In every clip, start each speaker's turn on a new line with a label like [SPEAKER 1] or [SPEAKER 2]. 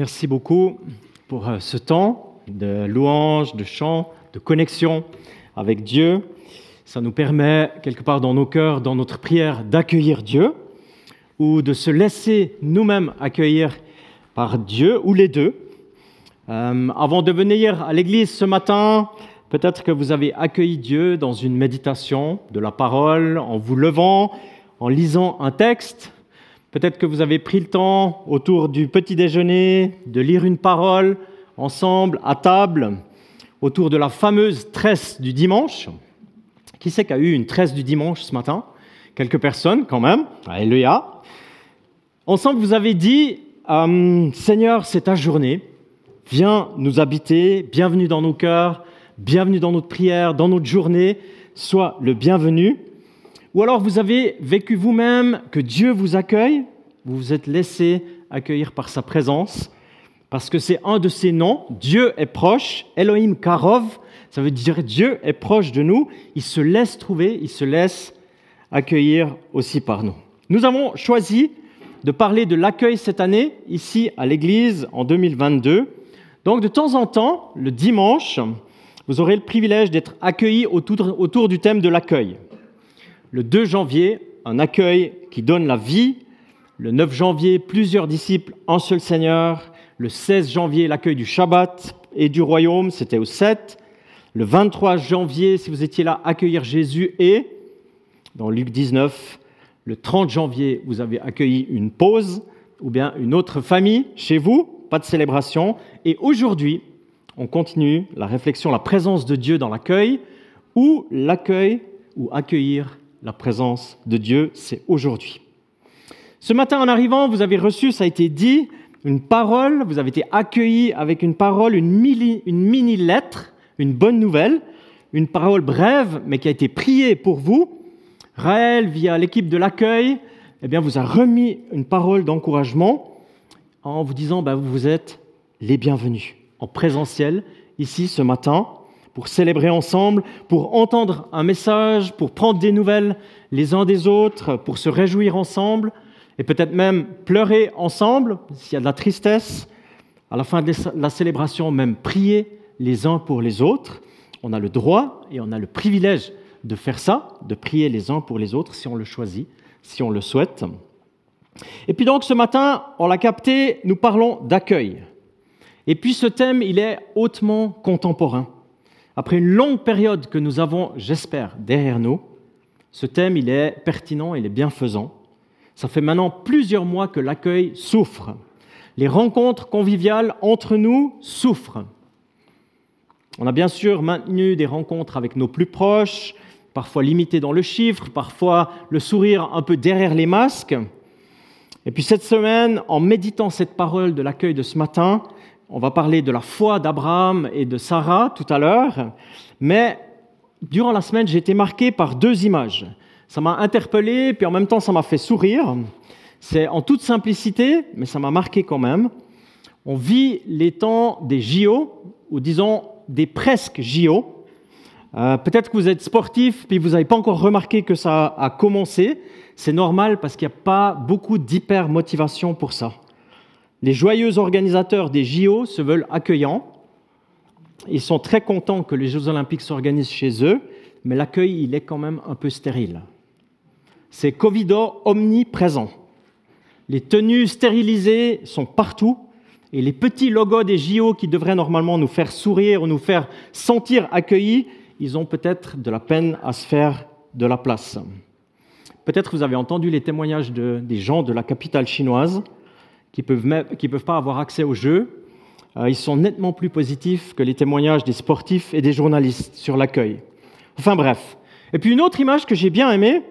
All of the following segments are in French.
[SPEAKER 1] Merci beaucoup pour euh, ce temps de louange, de chant, de connexion avec Dieu. Ça nous permet, quelque part dans nos cœurs, dans notre prière, d'accueillir Dieu ou de se laisser nous-mêmes accueillir par Dieu ou les deux. Euh, avant de venir à l'église ce matin, peut-être que vous avez accueilli Dieu dans une méditation de la parole, en vous levant, en lisant un texte. Peut-être que vous avez pris le temps autour du petit déjeuner de lire une parole ensemble à table autour de la fameuse tresse du dimanche. Qui c'est qui a eu une tresse du dimanche ce matin? Quelques personnes quand même. Alléluia. Ensemble, vous avez dit, euh, Seigneur, c'est ta journée. Viens nous habiter, bienvenue dans nos cœurs, bienvenue dans notre prière, dans notre journée, sois le bienvenu. Ou alors vous avez vécu vous-même que Dieu vous accueille, vous vous êtes laissé accueillir par sa présence, parce que c'est un de ses noms, Dieu est proche, Elohim Karov, ça veut dire Dieu est proche de nous, il se laisse trouver, il se laisse accueillir aussi par nous. Nous avons choisi de parler de l'accueil cette année, ici à l'Église, en 2022. Donc de temps en temps, le dimanche, vous aurez le privilège d'être accueillis autour, du thème de l'accueil. Le 2 janvier, un accueil qui donne la vie. Le 9 janvier, plusieurs disciples, un seul Seigneur. Le 16 janvier, l'accueil du Shabbat et du royaume, c'était au 7. Le 23 janvier, si vous étiez là, accueillir Jésus et, dans Luc 19, le 30 janvier, vous avez accueilli une pause ou bien une autre famille chez vous pas de célébration. Et aujourd'hui, on continue la réflexion, la présence de Dieu dans l'accueil, ou l'accueil, ou accueillir la présence de Dieu, c'est aujourd'hui. Ce matin, en arrivant, vous avez reçu, ça a été dit, une parole, vous avez été accueilli avec une parole, une mini, une bonne nouvelle, une parole brève, mais qui a été priée pour vous. Raël, via l'équipe de l'accueil, eh bien, vous a remis une parole d'encouragement en vous disant bah, vous êtes les bienvenus en présentiel ici ce matin pour célébrer ensemble, pour entendre un message, pour prendre des nouvelles les uns des autres, pour se réjouir ensemble et peut-être même pleurer ensemble s'il y a de la tristesse. À la fin de la célébration, même prier les uns pour les autres. On a le droit et on a le privilège de faire ça, de prier les uns pour les autres si on le choisit, si on le souhaite. Et puis donc ce matin, on l'a capté, nous parlons d'accueil. Et puis ce thème, il est hautement contemporain. Après une longue période que nous avons, j'espère, derrière nous, ce thème, il est pertinent, il est bienfaisant. Ça fait maintenant plusieurs mois que l'accueil souffre. Les rencontres conviviales entre nous souffrent. On a bien sûr maintenu des rencontres avec nos plus proches, parfois limitées dans le chiffre, parfois le sourire un peu derrière les masques. Et puis cette semaine, en méditant cette parole de l'accueil de ce matin, on va parler de la foi d'Abraham et de Sarah tout à l'heure, mais durant la semaine, j'ai été marqué par deux images. Ça m'a interpellé, puis en même temps, ça m'a fait sourire. C'est en toute simplicité, mais ça m'a marqué quand même. On vit les temps des JO, ou disons des presque JO. Euh, peut-être que vous êtes sportif, puis vous n'avez pas encore remarqué que ça a commencé. C'est normal parce qu'il n'y a pas beaucoup d'hyper-motivation pour ça. Les joyeux organisateurs des JO se veulent accueillants. Ils sont très contents que les Jeux olympiques s'organisent chez eux, mais l'accueil, il est quand même un peu stérile. C'est Covido omniprésent. Les tenues stérilisées sont partout et les petits logos des JO qui devraient normalement nous faire sourire ou nous faire sentir accueillis, ils ont peut-être de la peine à se faire de la place. Peut-être vous avez entendu les témoignages des gens de la capitale chinoise qui ne peuvent, peuvent pas avoir accès aux Jeux. Euh, ils sont nettement plus positifs que les témoignages des sportifs et des journalistes sur l'accueil. Enfin bref. Et puis une autre image que j'ai bien aimée,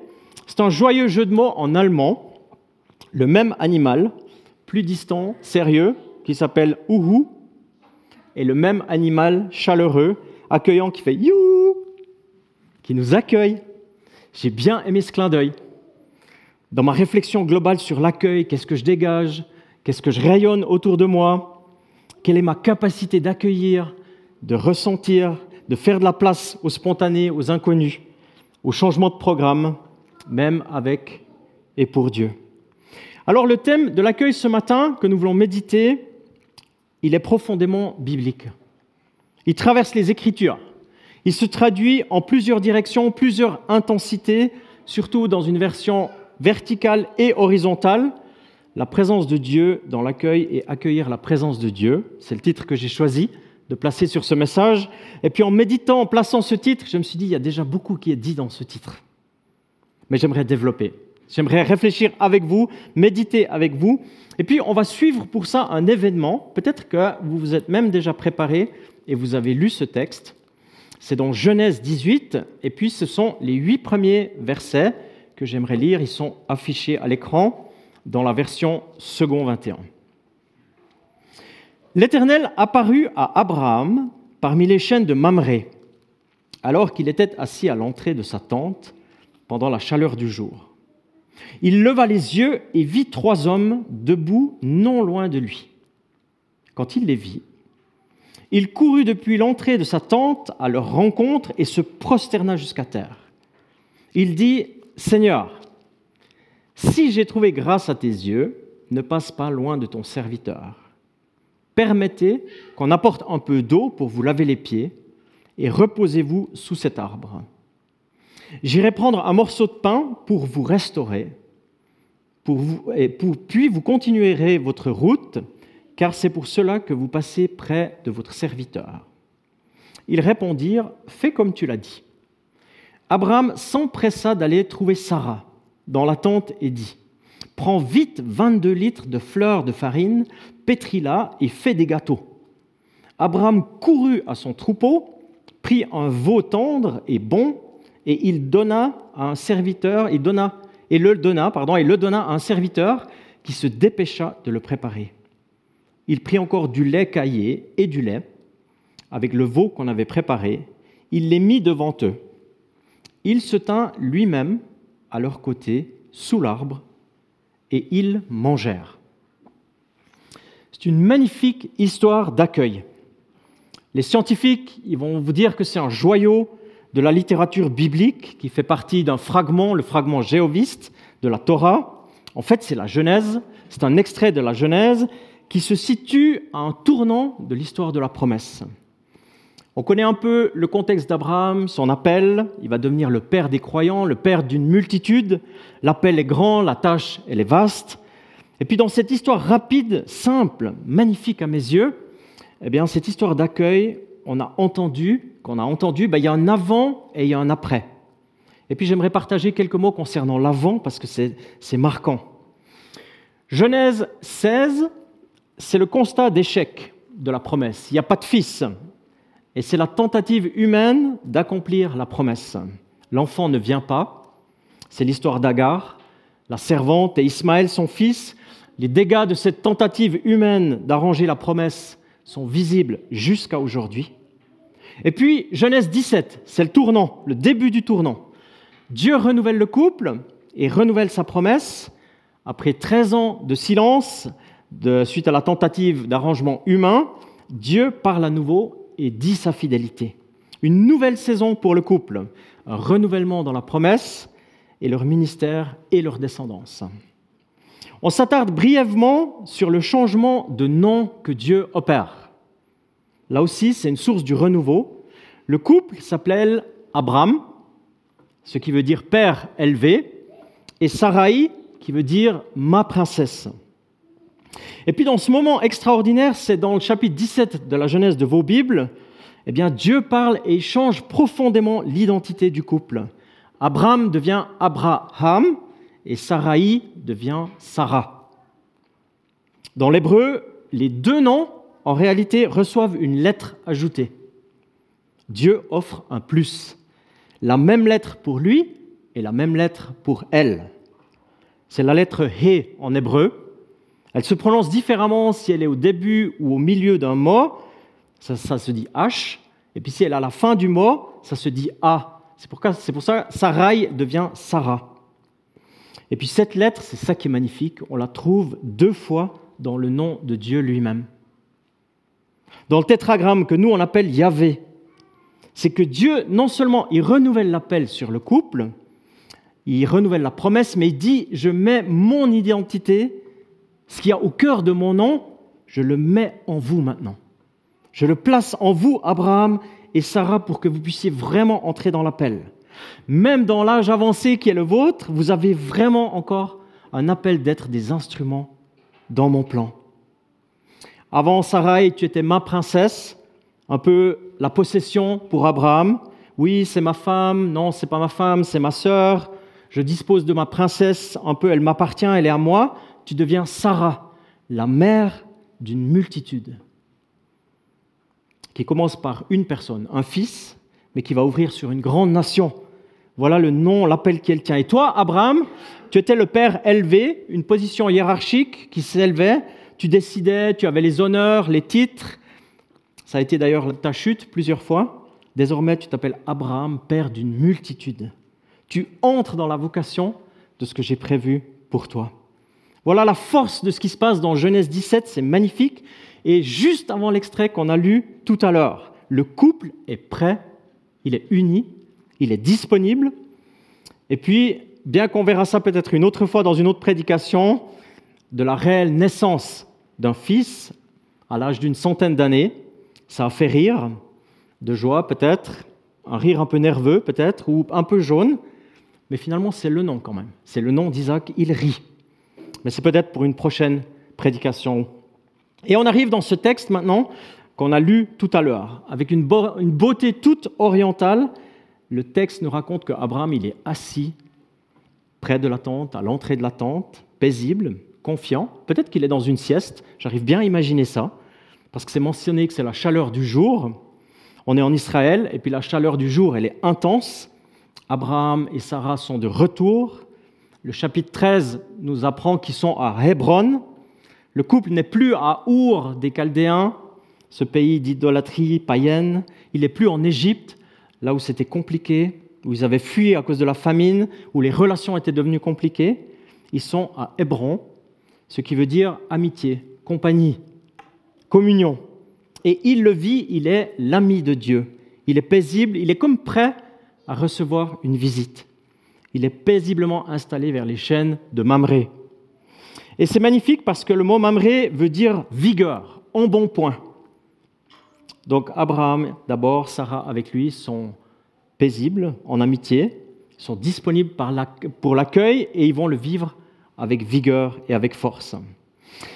[SPEAKER 1] c'est un joyeux jeu de mots en allemand, le même animal, plus distant, sérieux, qui s'appelle Uhu, et le même animal chaleureux, accueillant, qui fait You, qui nous accueille. J'ai bien aimé ce clin d'œil. Dans ma réflexion globale sur l'accueil, qu'est-ce que je dégage, qu'est-ce que je rayonne autour de moi, quelle est ma capacité d'accueillir, de ressentir, de faire de la place aux spontanés, aux inconnus, aux changements de programme, même avec et pour Dieu? Alors le thème de l'accueil ce matin que nous voulons méditer, il est profondément biblique. Il traverse les Écritures. Il se traduit en plusieurs directions, plusieurs intensités, surtout dans une version verticale et horizontale. La présence de Dieu dans l'accueil et accueillir la présence de Dieu, c'est le titre que j'ai choisi de placer sur ce message. Et puis en méditant, en plaçant ce titre, je me suis dit, il y a déjà beaucoup qui est dit dans ce titre. Mais j'aimerais développer. J'aimerais réfléchir avec vous, méditer avec vous. Et puis on va suivre pour ça un événement. Peut-être que vous vous êtes même déjà préparé et vous avez lu ce texte. C'est dans Genèse 18, et puis ce sont les huit premiers versets que j'aimerais lire. Ils sont affichés à l'écran dans la version second 21. L'Éternel apparut à Abraham parmi les chaînes de Mamré, alors qu'il était assis à l'entrée de sa tente pendant la chaleur du jour. Il leva les yeux et vit trois hommes debout non loin de lui. Quand il les vit, il courut depuis l'entrée de sa tente à leur rencontre et se prosterna jusqu'à terre. Il dit, Seigneur, si j'ai trouvé grâce à tes yeux, ne passe pas loin de ton serviteur. Permettez qu'on apporte un peu d'eau pour vous laver les pieds et reposez-vous sous cet arbre. J'irai prendre un morceau de pain pour vous restaurer, puis vous continuerez votre route car c'est pour cela que vous passez près de votre serviteur. Ils répondirent, Fais comme tu l'as dit. Abraham s'empressa d'aller trouver Sarah dans la tente et dit, Prends vite 22 litres de fleurs de farine, pétris-la et fais des gâteaux. Abraham courut à son troupeau, prit un veau tendre et bon, et il donna à un serviteur, il donna, et le donna, pardon, et le donna à un serviteur qui se dépêcha de le préparer il prit encore du lait caillé et du lait, avec le veau qu'on avait préparé, il les mit devant eux. Il se tint lui-même à leur côté, sous l'arbre, et ils mangèrent. C'est une magnifique histoire d'accueil. Les scientifiques vont vous dire que c'est un joyau de la littérature biblique qui fait partie d'un fragment, le fragment géoviste de la Torah. En fait, c'est la Genèse, c'est un extrait de la Genèse qui se situe à un tournant de l'histoire de la promesse. On connaît un peu le contexte d'Abraham, son appel, il va devenir le père des croyants, le père d'une multitude, l'appel est grand, la tâche elle est vaste. Et puis dans cette histoire rapide, simple, magnifique à mes yeux, eh bien cette histoire d'accueil, on a entendu, qu'on a entendu, ben, il y a un avant et il y a un après. Et puis j'aimerais partager quelques mots concernant l'avant parce que c'est marquant. Genèse 16, c'est le constat d'échec de la promesse. Il n'y a pas de fils. Et c'est la tentative humaine d'accomplir la promesse. L'enfant ne vient pas. C'est l'histoire d'Agar, la servante, et Ismaël, son fils. Les dégâts de cette tentative humaine d'arranger la promesse sont visibles jusqu'à aujourd'hui. Et puis, Genèse 17, c'est le tournant, le début du tournant. Dieu renouvelle le couple et renouvelle sa promesse. Après 13 ans de silence, suite à la tentative d'arrangement humain, Dieu parle à nouveau et dit sa fidélité. Une nouvelle saison pour le couple, un renouvellement dans la promesse et leur ministère et leur descendance. On s'attarde brièvement sur le changement de nom que Dieu opère. Là aussi, c'est une source du renouveau. Le couple s'appelle Abraham, ce qui veut dire père élevé, et Sarai, qui veut dire ma princesse. Et puis dans ce moment extraordinaire, c'est dans le chapitre 17 de la Genèse de vos Bibles, eh bien Dieu parle et change profondément l'identité du couple. Abraham devient Abraham et Sarai devient Sarah. Dans l'hébreu, les deux noms, en réalité, reçoivent une lettre ajoutée. Dieu offre un plus. La même lettre pour lui et la même lettre pour elle. C'est la lettre He en hébreu, elle se prononce différemment si elle est au début ou au milieu d'un mot, ça, se dit H, et puis si elle est à la fin du mot, ça se dit A. C'est pour, pour ça que Sarai devient Sarah. Et puis cette lettre, c'est ça qui est magnifique, on la trouve deux fois dans le nom de Dieu lui-même. Dans le tétragramme que nous on appelle Yahvé, c'est que Dieu, non seulement il renouvelle l'appel sur le couple, il renouvelle la promesse, mais il dit, je mets mon identité ce qu'il y a au cœur de mon nom, je le mets en vous maintenant. Je le place en vous, Abraham et Sarah, pour que vous puissiez vraiment entrer dans l'appel. Même dans l'âge avancé qui est le vôtre, vous avez vraiment encore un appel d'être des instruments dans mon plan. Avant Sarai, tu étais ma princesse, un peu la possession pour Abraham. Oui, c'est ma femme, non, c'est pas ma femme, c'est ma sœur. Je dispose de ma princesse, un peu, elle m'appartient, elle est à moi. Tu deviens Sarah, la mère d'une multitude qui commence par une personne, un fils, mais qui va ouvrir sur une grande nation. Voilà le nom, l'appel qu'elle tient. Et toi, Abraham, tu étais le père élevé, une position hiérarchique qui s'élevait. Tu décidais, tu avais les honneurs, les titres. Ça a été d'ailleurs ta chute plusieurs fois. Désormais, tu t'appelles Abraham, père d'une multitude. Tu entres dans la vocation de ce que j'ai prévu pour toi. Voilà la force de ce qui se passe dans Genèse 17, c'est magnifique. Et juste avant l'extrait qu'on a lu tout à l'heure, le couple est prêt, il est uni, il est disponible. Et puis, bien qu'on verra ça peut-être une autre fois dans une autre prédication, de la réelle naissance d'un fils à l'âge d'une centaine d'années, ça a fait rire, de joie peut-être, un rire un peu nerveux peut-être, ou un peu jaune, mais finalement c'est le nom quand même. C'est le nom d'Isaac, il rit. Mais c'est peut-être pour une prochaine prédication et on arrive dans ce texte maintenant qu'on a lu tout à l'heure, avec une, beauté toute orientale. Le texte nous raconte qu'Abraham, il est assis près de la tente, à l'entrée de la tente, paisible, confiant. Peut-être qu'il est dans une sieste, j'arrive bien à imaginer ça, parce que c'est mentionné que c'est la chaleur du jour. On est en Israël, et puis la chaleur du jour, elle est intense. Abraham et Sarah sont de retour. Le chapitre 13 nous apprend qu'ils sont à Hébron, le couple n'est plus à Our des Chaldéens, ce pays d'idolâtrie païenne. Il n'est plus en Égypte, là où c'était compliqué, où ils avaient fui à cause de la famine, où les relations étaient devenues compliquées. Ils sont à Hébron, ce qui veut dire amitié, compagnie, communion. Et il le vit, il est l'ami de Dieu. Il est paisible, il est comme prêt à recevoir une visite. Il est paisiblement installé vers les chaînes de Mamré. Et c'est magnifique parce que le mot Mamré veut dire vigueur, en bon point. Donc Abraham, d'abord, Sarah avec lui sont paisibles, en amitié, sont disponibles pour l'accueil et ils vont le vivre avec vigueur et avec force.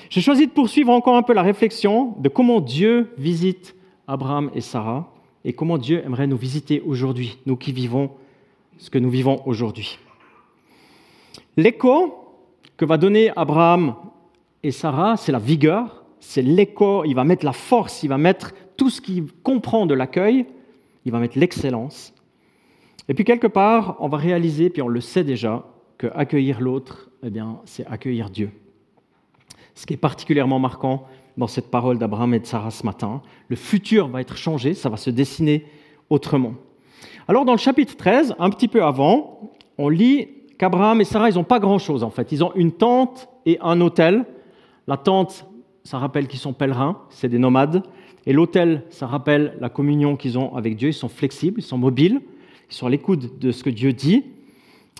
[SPEAKER 1] J'ai choisi de poursuivre encore un peu la réflexion de comment Dieu visite Abraham et Sarah et comment Dieu aimerait nous visiter aujourd'hui, nous qui vivons ce que nous vivons aujourd'hui. L'écho que va donner Abraham et Sarah, c'est la vigueur, c'est l'écho, il va mettre la force, il va mettre tout ce qu'il comprend de l'accueil, il va mettre l'excellence. Et puis quelque part, on va réaliser, puis on le sait déjà, que accueillir l'autre, eh bien, c'est accueillir Dieu. Ce qui est particulièrement marquant dans cette parole d'Abraham et de Sarah ce matin, le futur va être changé, ça va se dessiner autrement. Alors dans le chapitre 13, un petit peu avant, on lit qu'Abraham et Sarah, ils n'ont pas grand-chose en fait. Ils ont une tente et un hôtel. La tente, ça rappelle qu'ils sont pèlerins, c'est des nomades. Et l'hôtel, ça rappelle la communion qu'ils ont avec Dieu. Ils sont flexibles, ils sont mobiles, ils sont à l'écoute de ce que Dieu dit.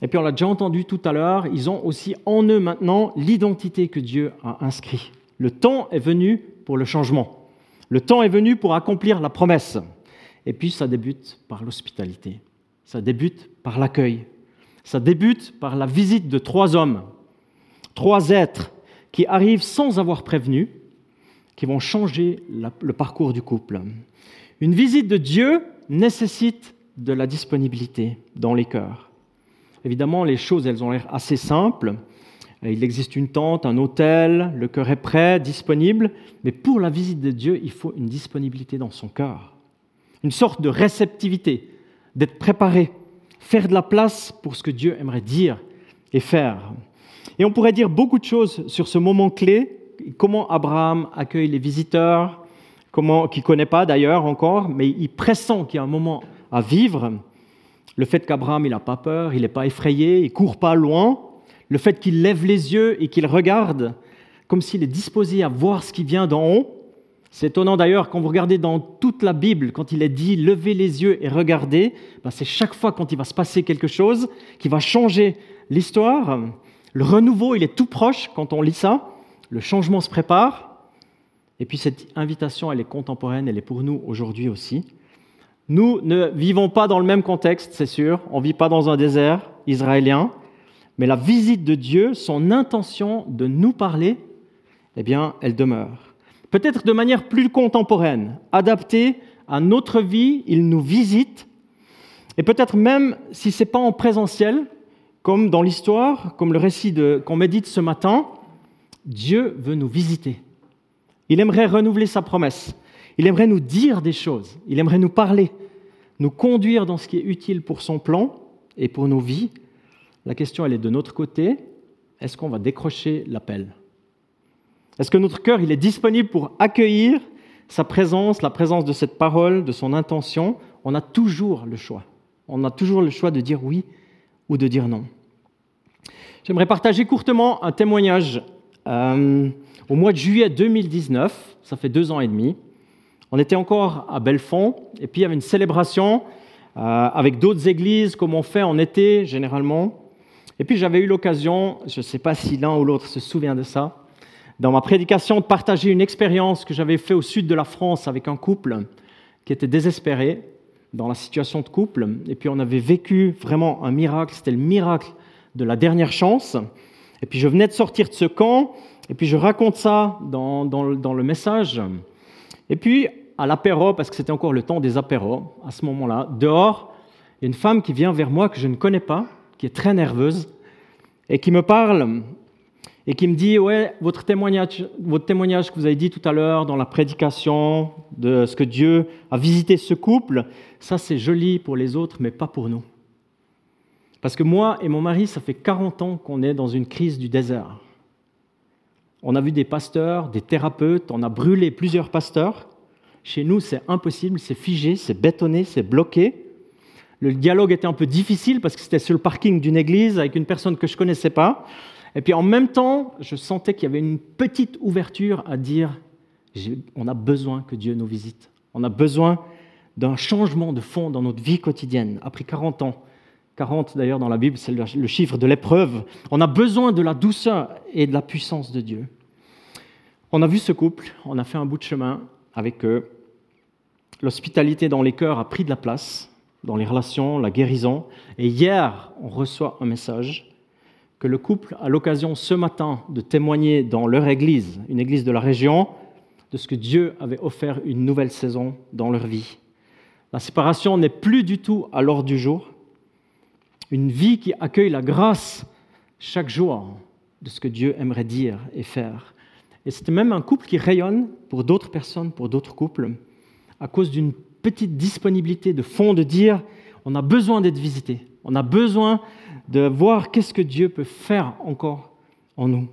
[SPEAKER 1] Et puis on l'a déjà entendu tout à l'heure, ils ont aussi en eux maintenant l'identité que Dieu a inscrite. Le temps est venu pour le changement. Le temps est venu pour accomplir la promesse. Et puis ça débute par l'hospitalité. Ça débute par l'accueil, ça débute par la visite de trois hommes, trois êtres qui arrivent sans avoir prévenu, qui vont changer le parcours du couple. Une visite de Dieu nécessite de la disponibilité dans les cœurs. Évidemment, les choses, elles ont l'air assez simples. Il existe une tente, un hôtel, le cœur est prêt, disponible, mais pour la visite de Dieu, il faut une disponibilité dans son cœur, une sorte de réceptivité, d'être préparé, faire de la place pour ce que Dieu aimerait dire et faire. Et on pourrait dire beaucoup de choses sur ce moment clé, comment Abraham accueille les visiteurs, comment, qu'il ne connaît pas d'ailleurs encore, mais il pressent qu'il y a un moment à vivre. Le fait qu'Abraham, il n'a pas peur, il n'est pas effrayé, il court pas loin. Le fait qu'il lève les yeux et qu'il regarde comme s'il est disposé à voir ce qui vient d'en haut. C'est étonnant d'ailleurs quand vous regardez dans toute la Bible, quand il est dit levez les yeux et regardez, ben, c'est chaque fois quand il va se passer quelque chose qui va changer l'histoire. Le renouveau, il est tout proche quand on lit ça. Le changement se prépare. Et puis cette invitation, elle est contemporaine, elle est pour nous aujourd'hui aussi. Nous ne vivons pas dans le même contexte, c'est sûr. On ne vit pas dans un désert israélien. Mais la visite de Dieu, son intention de nous parler, eh bien, elle demeure. Peut-être de manière plus contemporaine, adaptée à notre vie, il nous visite. Et peut-être même si ce n'est pas en présentiel, comme dans l'histoire, comme le récit qu'on médite ce matin, Dieu veut nous visiter. Il aimerait renouveler sa promesse. Il aimerait nous dire des choses. Il aimerait nous parler, nous conduire dans ce qui est utile pour son plan et pour nos vies. La question, elle est de notre côté. Est-ce qu'on va décrocher l'appel? Est-ce que notre cœur, il est disponible pour accueillir sa présence, la présence de cette parole, de son intention? On a toujours le choix. On a toujours le choix de dire oui ou de dire non. J'aimerais partager courtement un témoignage. Euh, au mois de juillet 2019, ça fait deux ans et demi, on était encore à Belfond, et puis il y avait une célébration euh, avec d'autres églises, comme on fait en été généralement. Et puis j'avais eu l'occasion, je ne sais pas si l'un ou l'autre se souvient de ça, dans ma prédication de partager une expérience que j'avais faite au sud de la France avec un couple qui était désespéré dans la situation de couple. Et puis on avait vécu vraiment un miracle, c'était le miracle de la dernière chance. Et puis je venais de sortir de ce camp, et puis je raconte ça dans, dans, le message. Et puis à l'apéro, parce que c'était encore le temps des apéros, à ce moment-là, dehors, il y a une femme qui vient vers moi que je ne connais pas, qui est très nerveuse, et qui me parle et qui me dit Ouais, votre témoignage, votre témoignage que vous avez dit tout à l'heure dans la prédication de ce que Dieu a visité ce couple, ça c'est joli pour les autres, mais pas pour nous. Parce que moi et mon mari, ça fait 40 ans qu'on est dans une crise du désert. On a vu des pasteurs, des thérapeutes, on a brûlé plusieurs pasteurs. Chez nous, c'est impossible, c'est figé, c'est bétonné, c'est bloqué. Le dialogue était un peu difficile parce que c'était sur le parking d'une église avec une personne que je ne connaissais pas. Et puis en même temps, je sentais qu'il y avait une petite ouverture à dire, on a besoin que Dieu nous visite. On a besoin d'un changement de fond dans notre vie quotidienne. Après 40 ans, 40 d'ailleurs dans la Bible, c'est le chiffre de l'épreuve. On a besoin de la douceur et de la puissance de Dieu. On a vu ce couple, on a fait un bout de chemin avec eux. L'hospitalité dans les cœurs a pris de la place, dans les relations, la guérison. Et hier, on reçoit un message que le couple a l'occasion ce matin de témoigner dans leur église, une église de la région, de ce que Dieu avait offert une nouvelle saison dans leur vie. La séparation n'est plus du tout à l'ordre du jour. Une vie qui accueille la grâce chaque jour de ce que Dieu aimerait dire et faire. Et c'est même un couple qui rayonne pour d'autres personnes, pour d'autres couples, à cause d'une petite disponibilité de fond de dire on a besoin d'être visité, on a besoin de voir qu'est-ce que Dieu peut faire encore en nous.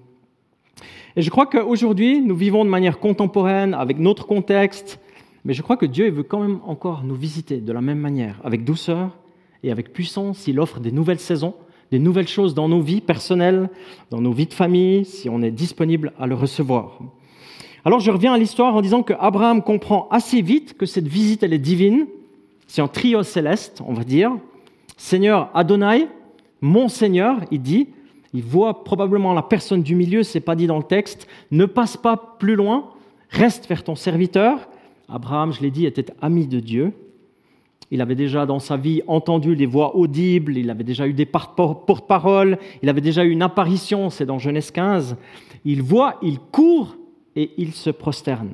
[SPEAKER 1] Et je crois qu'aujourd'hui, nous vivons de manière contemporaine, avec notre contexte, mais je crois que Dieu veut quand même encore nous visiter de la même manière, avec douceur et avec puissance. Il offre des nouvelles saisons, des nouvelles choses dans nos vies personnelles, dans nos vies de famille, si on est disponible à le recevoir. Alors je reviens à l'histoire en disant que Abraham comprend assez vite que cette visite, elle est divine. C'est un trio céleste, on va dire. Seigneur Adonai, mon Seigneur, il dit, il voit probablement la personne du milieu, c'est pas dit dans le texte, ne passe pas plus loin, reste vers ton serviteur. Abraham, je l'ai dit, était ami de Dieu. Il avait déjà dans sa vie entendu des voix audibles, il avait déjà eu des porte-paroles, il avait déjà eu une apparition, c'est dans Genèse 15. Il voit, il court et il se prosterne.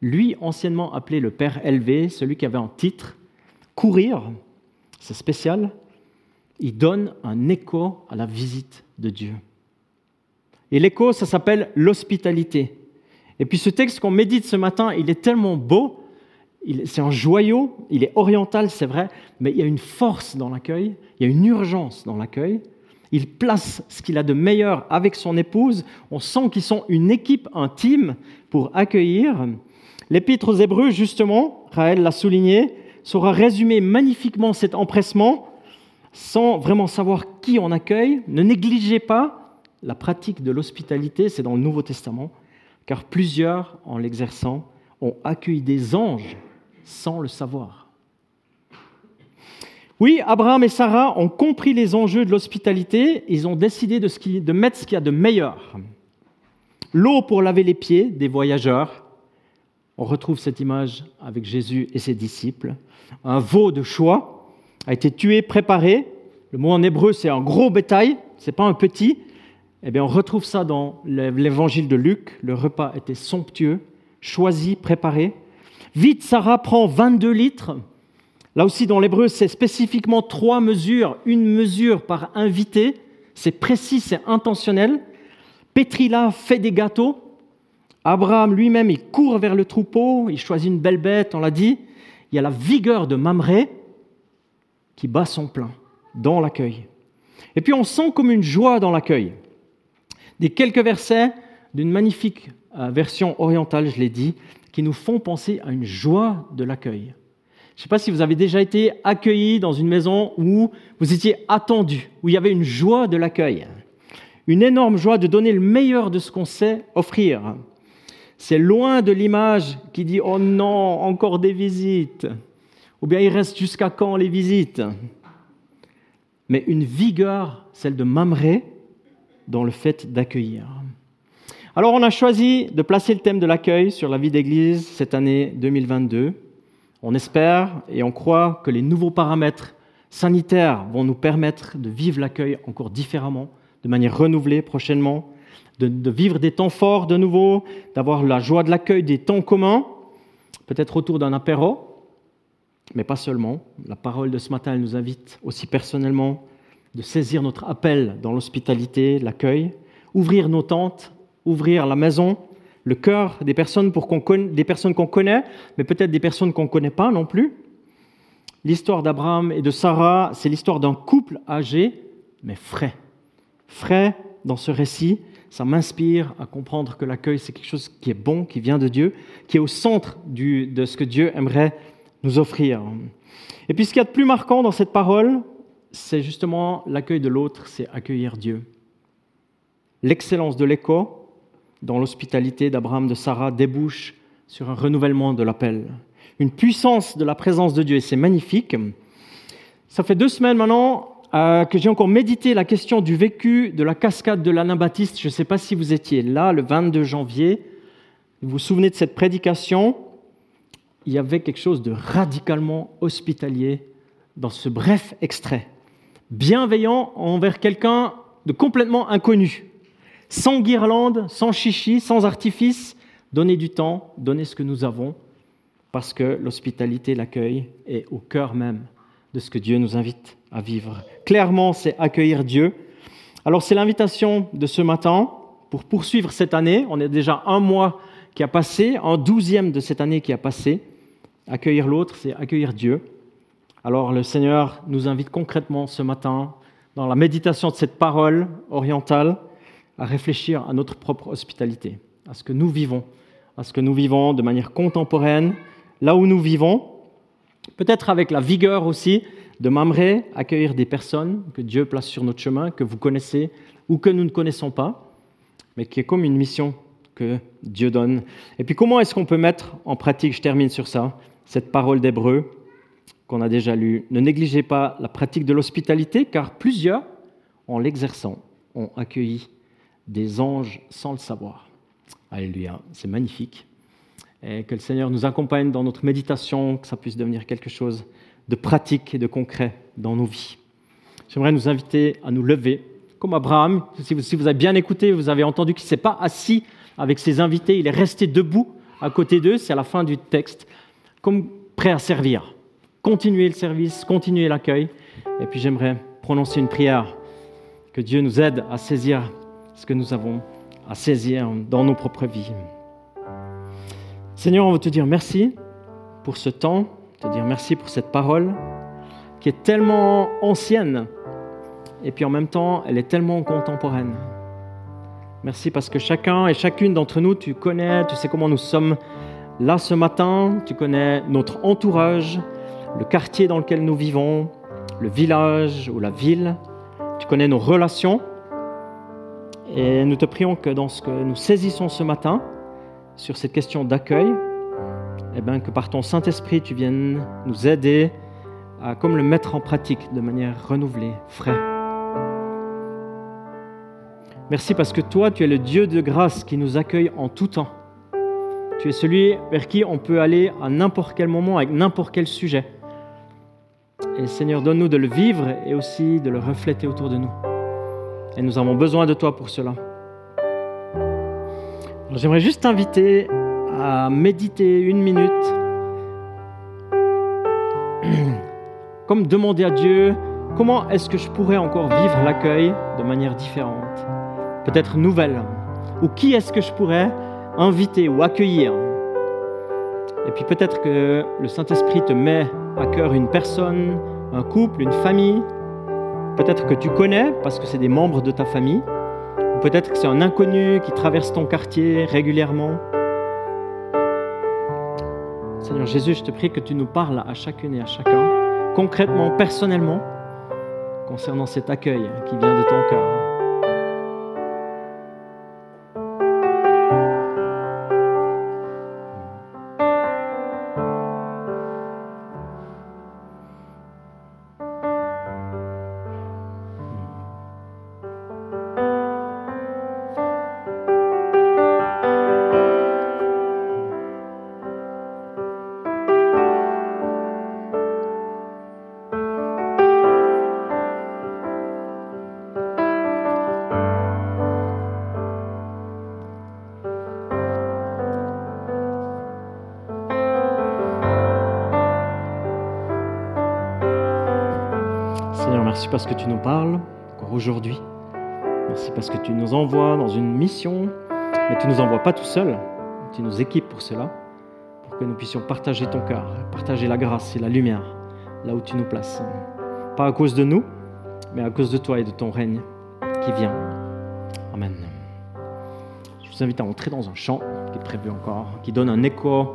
[SPEAKER 1] Lui, anciennement appelé le Père élevé, celui qui avait un titre, courir, c'est spécial, il donne un écho à la visite de Dieu. Et l'écho, ça s'appelle l'hospitalité. Et puis ce texte qu'on médite ce matin, il est tellement beau c'est un joyau, il est oriental, c'est vrai, mais il y a une force dans l'accueil, il y a une urgence dans l'accueil. Il place ce qu'il a de meilleur avec son épouse. On sent qu'ils sont une équipe intime pour accueillir. L'épître aux Hébreux, justement, Raël l'a souligné, saura résumer magnifiquement cet empressement sans vraiment savoir qui on accueille. Ne négligez pas la pratique de l'hospitalité, c'est dans le Nouveau Testament, car plusieurs, en l'exerçant, ont accueilli des anges sans le savoir. Oui, Abraham et Sarah ont compris les enjeux de l'hospitalité, ils ont décidé de, mettre ce qu'il y a de meilleur. l'eau pour laver les pieds des voyageurs. On retrouve cette image avec Jésus et ses disciples. Un veau de choix a été tué, préparé. Le mot en hébreu, c'est un gros bétail, c'est pas un petit. Eh bien, on retrouve ça dans l'évangile de Luc. Le repas était somptueux, choisi, préparé. Vite, Sarah prend 22 litres. Là aussi, dans l'hébreu, c'est spécifiquement trois mesures, une mesure par invité. C'est précis, c'est intentionnel. Pétrila fait des gâteaux. Abraham lui-même, il court vers le troupeau, il choisit une belle bête, on l'a dit. Il y a la vigueur de Mamré qui bat son plein dans l'accueil. Et puis on sent comme une joie dans l'accueil. Des quelques versets d'une magnifique euh, version orientale, je l'ai dit, qui nous font penser à une joie de l'accueil. Je ne sais pas si vous avez déjà été accueilli dans une maison où vous étiez attendu, où il y avait une joie de l'accueil, une énorme joie de donner le meilleur de ce qu'on sait offrir. C'est loin de l'image qui dit Oh non, encore des visites, ou bien il reste jusqu'à quand les visites? Mais une vigueur, celle de Mamré, dans le fait d'accueillir. Alors on a choisi de placer le thème de l'accueil sur la vie d'Église cette année 2022. On espère et on croit que les nouveaux paramètres sanitaires vont nous permettre de vivre l'accueil encore différemment, de manière renouvelée prochainement, de, vivre des temps forts de nouveau, d'avoir la joie de l'accueil, des temps communs, peut-être autour d'un apéro, mais pas seulement. La parole de ce matin, elle nous invite aussi personnellement de saisir notre appel dans l'hospitalité, l'accueil, ouvrir nos tentes, ouvrir la maison, le cœur des personnes qu'on des personnes qu'on connaît, mais peut-être des personnes qu'on ne connaît pas non plus. L'histoire d'Abraham et de Sarah, c'est l'histoire d'un couple âgé, mais frais. Frais dans ce récit, ça m'inspire à comprendre que l'accueil, c'est quelque chose qui est bon, qui vient de Dieu, qui est au centre de ce que Dieu aimerait nous offrir. Et puis ce qu'il y a de plus marquant dans cette parole, c'est justement l'accueil de l'autre, c'est accueillir Dieu. L'excellence de l'écho dans l'hospitalité d'Abraham, de Sarah, débouche sur un renouvellement de l'appel, une puissance de la présence de Dieu, et c'est magnifique. Ça fait deux semaines maintenant euh, que j'ai encore médité la question du vécu de la cascade de l'Anabaptiste. Je ne sais pas si vous étiez là le 22 janvier. Vous vous souvenez de cette prédication? Il y avait quelque chose de radicalement hospitalier dans ce bref extrait. Bienveillant envers quelqu'un de complètement inconnu, sans guirlande, sans chichi, sans artifice, donner du temps, donner ce que nous avons, parce que l'hospitalité, l'accueil est au cœur même de ce que Dieu nous invite à vivre. Clairement, c'est accueillir Dieu. Alors c'est l'invitation de ce matin pour poursuivre cette année. On est déjà un mois qui a passé, un douzième de cette année qui a passé. Accueillir l'autre, c'est accueillir Dieu. Alors le Seigneur nous invite concrètement ce matin, dans la méditation de cette parole orientale, à réfléchir à notre propre hospitalité, à ce que nous vivons, à ce que nous vivons de manière contemporaine, là où nous vivons, peut-être avec la vigueur aussi de Mamré, accueillir des personnes que Dieu place sur notre chemin, que vous connaissez ou que nous ne connaissons pas, mais qui est comme une mission que Dieu donne. Et puis comment est-ce qu'on peut mettre en pratique, je termine sur ça, cette parole d'Hébreu qu'on a déjà lu. Ne négligez pas la pratique de l'hospitalité, car plusieurs, en l'exerçant, ont accueilli des anges sans le savoir. Alléluia, c'est magnifique. Et que le Seigneur nous accompagne dans notre méditation, que ça puisse devenir quelque chose de pratique et de concret dans nos vies. J'aimerais nous inviter à nous lever, comme Abraham. Si vous, avez bien écouté, vous avez entendu qu'il ne s'est pas assis avec ses invités, il est resté debout à côté d'eux, c'est à la fin du texte, comme prêt à servir continuer le service, continuer l'accueil. Et puis j'aimerais prononcer une prière, que Dieu nous aide à saisir ce que nous avons à saisir dans nos propres vies. Seigneur, on veut te dire merci pour ce temps, te dire merci pour cette parole qui est tellement ancienne et puis en même temps, elle est tellement contemporaine. Merci parce que chacun et chacune d'entre nous, tu connais, tu sais comment nous sommes là ce matin, tu connais notre entourage, le quartier dans lequel nous vivons, le village ou la ville. Tu connais nos relations. Et nous te prions que dans ce que nous saisissons ce matin, sur cette question d'accueil, eh bien, que par ton Saint-Esprit, tu viennes nous aider à comme le mettre en pratique de manière renouvelée, frais. Merci parce que toi, tu es le Dieu de grâce qui nous accueille en tout temps. Tu es celui vers qui on peut aller à n'importe quel moment avec n'importe quel sujet. Et Seigneur, donne-nous de le vivre et aussi de le refléter autour de nous. Et nous avons besoin de toi pour cela. J'aimerais juste t'inviter à méditer une minute, comme demander à Dieu comment est-ce que je pourrais encore vivre l'accueil de manière différente, peut-être nouvelle, ou qui est-ce que je pourrais inviter ou accueillir? Et puis peut-être que le Saint-Esprit te met à cœur une personne, un couple, une famille, peut-être que tu connais parce que c'est des membres de ta famille, ou peut-être que c'est un inconnu qui traverse ton quartier régulièrement. Seigneur Jésus, je te prie que tu nous parles à chacune et à chacun, concrètement, personnellement, concernant cet accueil qui vient de ton cœur. Merci parce que tu nous parles encore aujourd'hui. Merci parce que tu nous envoies dans une mission, mais tu ne nous envoies pas tout seul. Tu nous équipes pour cela, pour que nous puissions partager ton cœur, partager la grâce et la lumière là où tu nous places. Pas à cause de nous, mais à cause de toi et de ton règne qui vient. Amen. Je vous invite à entrer dans un chant qui est prévu encore, qui donne un écho